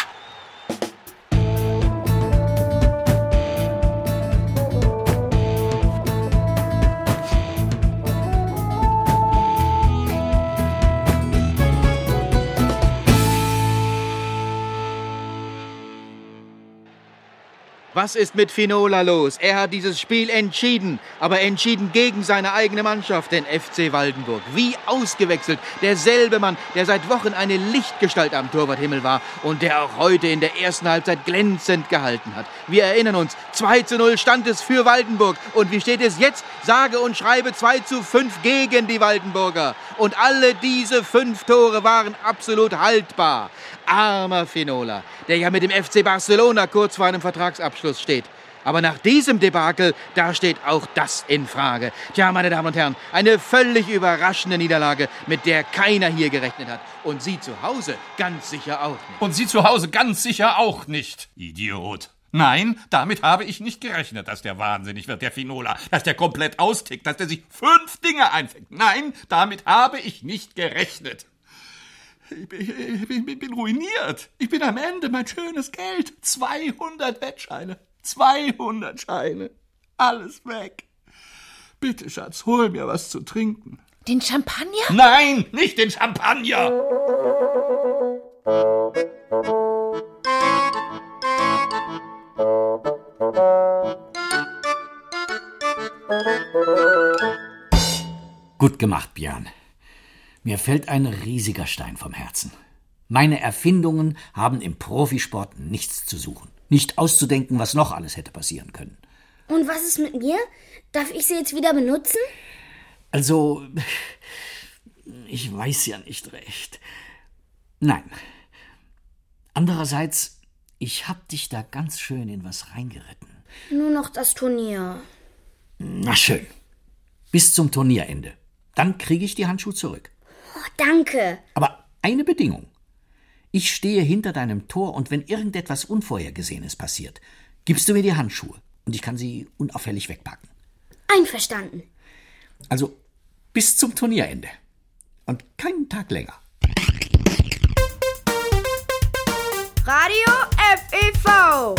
Was ist mit Finola los? Er hat dieses Spiel entschieden, aber entschieden gegen seine eigene Mannschaft, den FC Waldenburg. Wie ausgewechselt. Derselbe Mann, der seit Wochen eine Lichtgestalt am Torwarthimmel war und der auch heute in der ersten Halbzeit glänzend gehalten hat. Wir erinnern uns, 2 zu 0 stand es für Waldenburg. Und wie steht es jetzt? Sage und schreibe 2 zu 5 gegen die Waldenburger. Und alle diese fünf Tore waren absolut haltbar. Armer Finola, der ja mit dem FC Barcelona kurz vor einem Vertragsabschluss steht. Aber nach diesem Debakel, da steht auch das in Frage. Tja, meine Damen und Herren, eine völlig überraschende Niederlage, mit der keiner hier gerechnet hat. Und Sie zu Hause ganz sicher auch nicht. Und Sie zu Hause ganz sicher auch nicht, Idiot. Nein, damit habe ich nicht gerechnet, dass der wahnsinnig wird, der Finola, dass der komplett austickt, dass der sich fünf Dinge einfängt. Nein, damit habe ich nicht gerechnet. Ich bin, ich bin, ruiniert. Ich bin am Ende, mein schönes Geld. 200 Wettscheine. 200 Scheine. Alles weg. Bitte, Schatz, hol mir was zu trinken. Den Champagner? Nein, nicht den Champagner. Gut gemacht, Björn. Mir fällt ein riesiger Stein vom Herzen. Meine Erfindungen haben im Profisport nichts zu suchen. Nicht auszudenken, was noch alles hätte passieren können. Und was ist mit mir? Darf ich sie jetzt wieder benutzen? Also, ich weiß ja nicht recht. Nein. Andererseits, ich hab dich da ganz schön in was reingeritten. Nur noch das Turnier. Na schön. Bis zum Turnierende. Dann kriege ich die Handschuhe zurück. Oh, danke. Aber eine Bedingung. Ich stehe hinter deinem Tor und wenn irgendetwas Unvorhergesehenes passiert, gibst du mir die Handschuhe und ich kann sie unauffällig wegpacken. Einverstanden. Also bis zum Turnierende. Und keinen Tag länger. Radio FEV.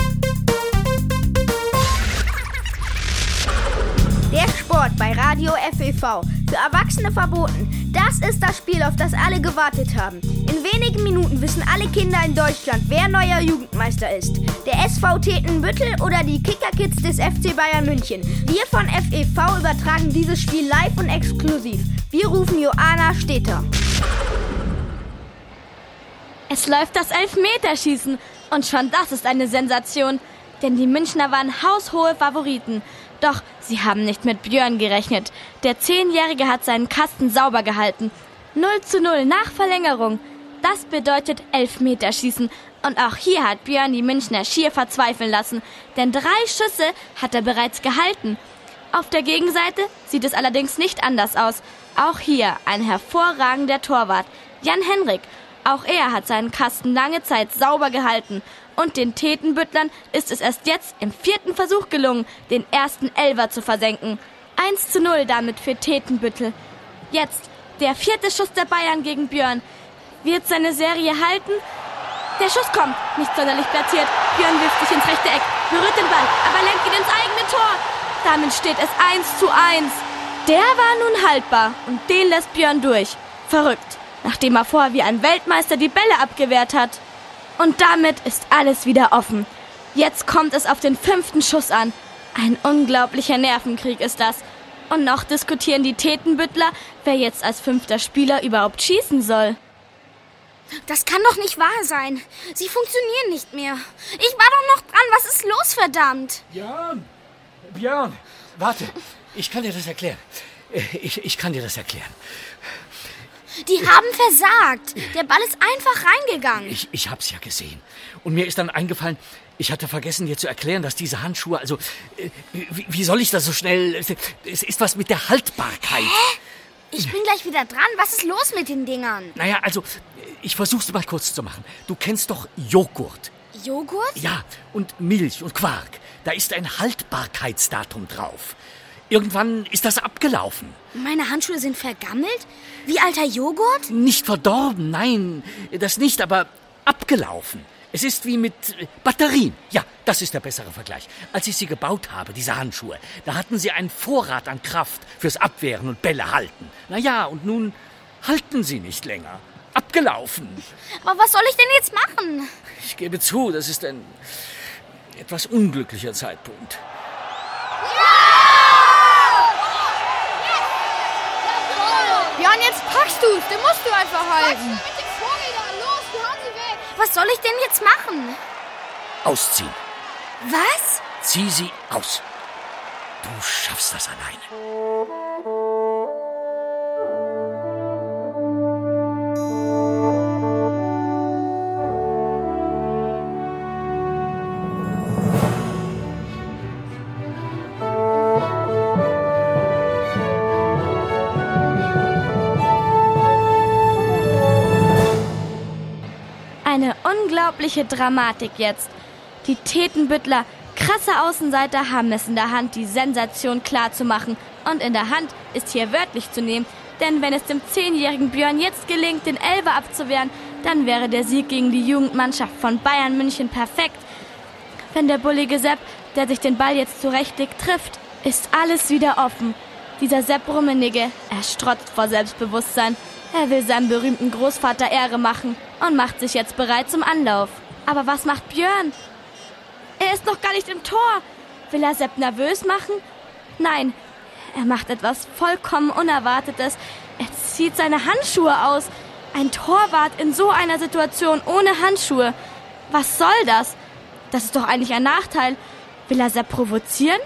Sport bei Radio FEV. Für Erwachsene verboten. Das ist das Spiel, auf das alle gewartet haben. In wenigen Minuten wissen alle Kinder in Deutschland, wer neuer Jugendmeister ist. Der SV Tetenbüttel oder die Kickerkids des FC Bayern München. Wir von FEV übertragen dieses Spiel live und exklusiv. Wir rufen Joana Steter. Es läuft das Elfmeterschießen und schon das ist eine Sensation. Denn die Münchner waren haushohe Favoriten. Doch sie haben nicht mit Björn gerechnet. Der Zehnjährige hat seinen Kasten sauber gehalten. 0 zu 0 nach Verlängerung. Das bedeutet Elfmeterschießen. Und auch hier hat Björn die Münchner schier verzweifeln lassen. Denn drei Schüsse hat er bereits gehalten. Auf der Gegenseite sieht es allerdings nicht anders aus. Auch hier ein hervorragender Torwart. Jan Henrik. Auch er hat seinen Kasten lange Zeit sauber gehalten. Und den Tetenbüttlern ist es erst jetzt im vierten Versuch gelungen, den ersten Elver zu versenken. 1 zu 0 damit für Tetenbüttel. Jetzt der vierte Schuss der Bayern gegen Björn. Wird seine Serie halten? Der Schuss kommt, nicht sonderlich platziert. Björn wirft sich ins rechte Eck, berührt den Ball, aber lenkt ihn ins eigene Tor. Damit steht es 1 zu 1. Der war nun haltbar und den lässt Björn durch. Verrückt, nachdem er vorher wie ein Weltmeister die Bälle abgewehrt hat. Und damit ist alles wieder offen. Jetzt kommt es auf den fünften Schuss an. Ein unglaublicher Nervenkrieg ist das. Und noch diskutieren die Tätenbüttler, wer jetzt als fünfter Spieler überhaupt schießen soll. Das kann doch nicht wahr sein. Sie funktionieren nicht mehr. Ich war doch noch dran. Was ist los, verdammt? Björn! Björn! Warte, ich kann dir das erklären. Ich, ich kann dir das erklären. Die haben versagt. Der Ball ist einfach reingegangen. Ich, ich hab's ja gesehen. Und mir ist dann eingefallen, ich hatte vergessen, dir zu erklären, dass diese Handschuhe, also, äh, wie, wie soll ich das so schnell? Es ist was mit der Haltbarkeit. Hä? Ich bin gleich wieder dran. Was ist los mit den Dingern? Naja, also, ich versuch's mal kurz zu machen. Du kennst doch Joghurt. Joghurt? Ja, und Milch und Quark. Da ist ein Haltbarkeitsdatum drauf. Irgendwann ist das abgelaufen. Meine Handschuhe sind vergammelt? Wie alter Joghurt? Nicht verdorben, nein, das nicht, aber abgelaufen. Es ist wie mit Batterien. Ja, das ist der bessere Vergleich. Als ich sie gebaut habe, diese Handschuhe, da hatten sie einen Vorrat an Kraft fürs Abwehren und Bälle halten. Na ja, und nun halten sie nicht länger. Abgelaufen. Aber was soll ich denn jetzt machen? Ich gebe zu, das ist ein etwas unglücklicher Zeitpunkt. Jan, jetzt packst du's. Den musst du einfach halten. Mit den Vorrädern. Los, wir hauen sie weg. Was soll ich denn jetzt machen? Ausziehen. Was? Zieh sie aus. Du schaffst das alleine. Unglaubliche Dramatik jetzt. Die Tätenbüttler, krasse Außenseiter, haben es in der Hand, die Sensation klarzumachen. Und in der Hand ist hier wörtlich zu nehmen, denn wenn es dem zehnjährigen Björn jetzt gelingt, den Elber abzuwehren, dann wäre der Sieg gegen die Jugendmannschaft von Bayern München perfekt. Wenn der bullige Sepp, der sich den Ball jetzt zurechtlegt, trifft, ist alles wieder offen. Dieser Sepp Rummenigge, er strotzt vor Selbstbewusstsein. Er will seinem berühmten Großvater Ehre machen und macht sich jetzt bereit zum Anlauf. Aber was macht Björn? Er ist noch gar nicht im Tor. Will er Sepp nervös machen? Nein, er macht etwas vollkommen Unerwartetes. Er zieht seine Handschuhe aus. Ein Torwart in so einer Situation ohne Handschuhe. Was soll das? Das ist doch eigentlich ein Nachteil. Will er Sepp provozieren?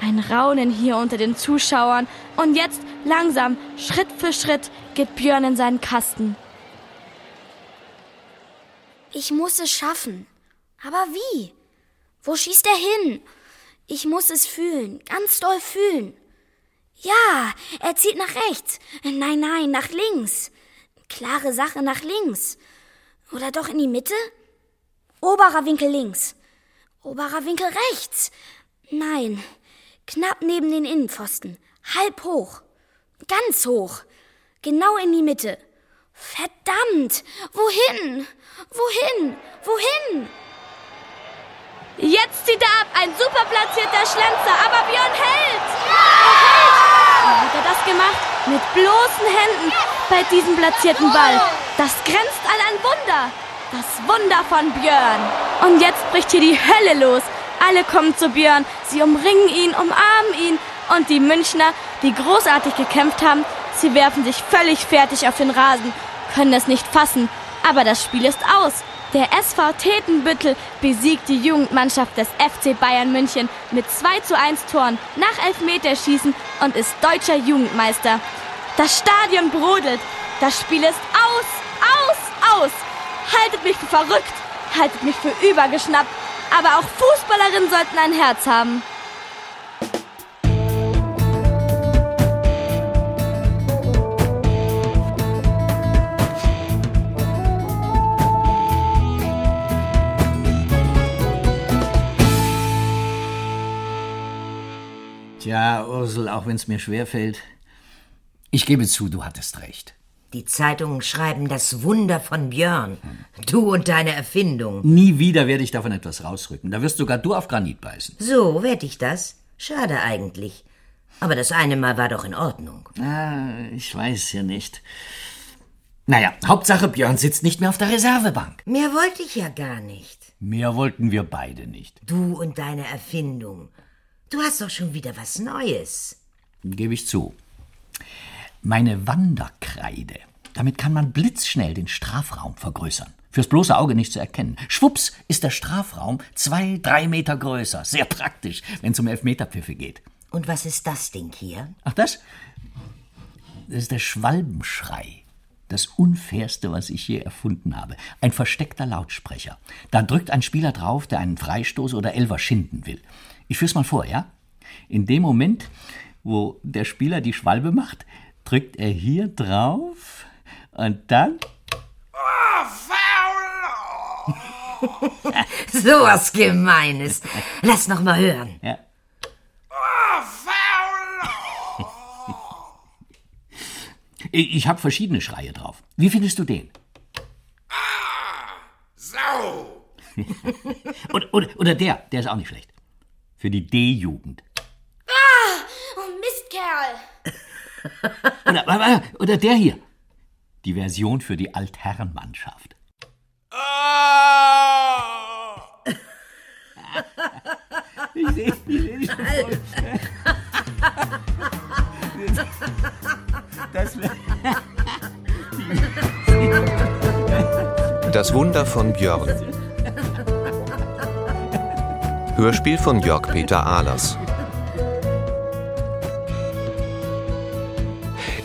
Ein Raunen hier unter den Zuschauern. Und jetzt langsam, Schritt für Schritt, geht Björn in seinen Kasten. Ich muss es schaffen. Aber wie? Wo schießt er hin? Ich muss es fühlen, ganz doll fühlen. Ja, er zieht nach rechts. Nein, nein, nach links. Klare Sache nach links. Oder doch in die Mitte? Oberer Winkel links. Oberer Winkel rechts. Nein, knapp neben den Innenpfosten. Halb hoch. Ganz hoch. Genau in die Mitte. Verdammt! Wohin? Wohin? Wohin? Jetzt zieht er ab, ein super platzierter Schlenzer, aber Björn hält! Er hält! Wie hat er das gemacht? Mit bloßen Händen bei diesem platzierten Ball. Das grenzt an ein Wunder. Das Wunder von Björn. Und jetzt bricht hier die Hölle los. Alle kommen zu Björn, sie umringen ihn, umarmen ihn. Und die Münchner, die großartig gekämpft haben, sie werfen sich völlig fertig auf den Rasen, können es nicht fassen. Aber das Spiel ist aus. Der SV Tetenbüttel besiegt die Jugendmannschaft des FC Bayern München mit 2 zu 1 Toren nach Elfmeterschießen und ist deutscher Jugendmeister. Das Stadion brodelt. Das Spiel ist aus, aus, aus. Haltet mich für verrückt, haltet mich für übergeschnappt. Aber auch Fußballerinnen sollten ein Herz haben. Tja, Ursel, auch wenn es mir schwerfällt, ich gebe zu, du hattest recht. Die Zeitungen schreiben das Wunder von Björn. Du und deine Erfindung. Nie wieder werde ich davon etwas rausrücken. Da wirst sogar du auf Granit beißen. So, werd ich das? Schade eigentlich. Aber das eine Mal war doch in Ordnung. Ah, ich weiß ja nicht. Naja, Hauptsache Björn sitzt nicht mehr auf der Reservebank. Mehr wollte ich ja gar nicht. Mehr wollten wir beide nicht. Du und deine Erfindung. Du hast doch schon wieder was Neues. Gebe ich zu. Meine Wanderkreide. Damit kann man blitzschnell den Strafraum vergrößern. Fürs bloße Auge nicht zu erkennen. Schwupps ist der Strafraum zwei, drei Meter größer. Sehr praktisch, wenn es um Elfmeterpfiffe geht. Und was ist das Ding hier? Ach, das? Das ist der Schwalbenschrei. Das unfairste, was ich je erfunden habe. Ein versteckter Lautsprecher. Da drückt ein Spieler drauf, der einen Freistoß oder Elfer schinden will. Ich führ's mal vor, ja? In dem Moment, wo der Spieler die Schwalbe macht, drückt er hier drauf und dann. so was Gemeines. Lass noch mal hören. Ja. Ich habe verschiedene Schreie drauf. Wie findest du den? Sau! oder, oder, oder der, der ist auch nicht schlecht. Für die D-Jugend. Ah! Oh, Mistkerl! Oder, oder der hier. Die Version für die Altherrenmannschaft. Ich sehe ich seh schon. Das Das Wunder von Björn. Hörspiel von Jörg Peter Ahlers.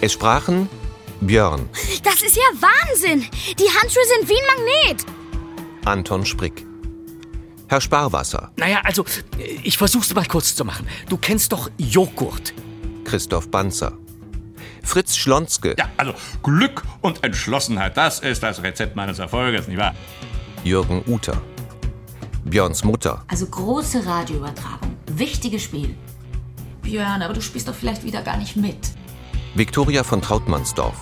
Es sprachen Björn, Das ist ja Wahnsinn. Die Handschuhe sind wie ein Magnet. Anton Sprick. Herr Sparwasser, Naja, also, ich versuch's mal kurz zu machen. Du kennst doch Joghurt. Christoph Banzer. Fritz Schlonzke, Ja, also Glück und Entschlossenheit, das ist das Rezept meines Erfolges, nicht wahr? Jürgen Uter. Björns Mutter, Also große Radioübertragung. Wichtiges Spiel. Björn, aber du spielst doch vielleicht wieder gar nicht mit. Viktoria von Trautmannsdorf.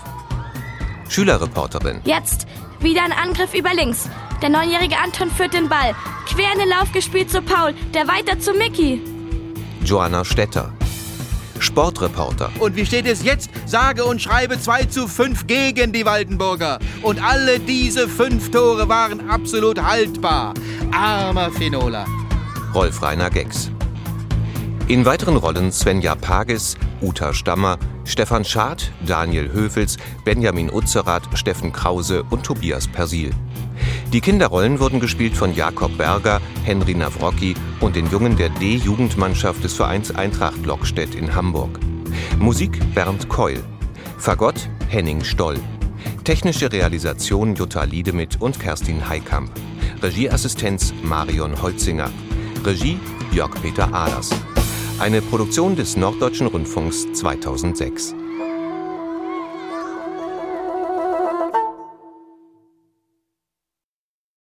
Schülerreporterin, Jetzt wieder ein Angriff über links. Der neunjährige Anton führt den Ball. Quer in den Lauf gespielt zu Paul, der weiter zu Mickey. Joanna Stetter. Sportreporter, Und wie steht es jetzt? Sage und schreibe 2 zu 5 gegen die Waldenburger. Und alle diese fünf Tore waren absolut haltbar. Armer Finola. Rolf Rainer Gex. In weiteren Rollen Svenja Pagis, Uta Stammer, Stefan Schad, Daniel Höfels, Benjamin Utzerath, Steffen Krause und Tobias Persil. Die Kinderrollen wurden gespielt von Jakob Berger, Henry Nawrocki und den Jungen der D-Jugendmannschaft des Vereins Eintracht Lockstedt in Hamburg. Musik Bernd Keul. Fagott Henning Stoll. Technische Realisation Jutta Liedemit und Kerstin Heikamp. Regieassistenz Marion Holzinger. Regie Jörg Peter Ahlers. Eine Produktion des Norddeutschen Rundfunks 2006.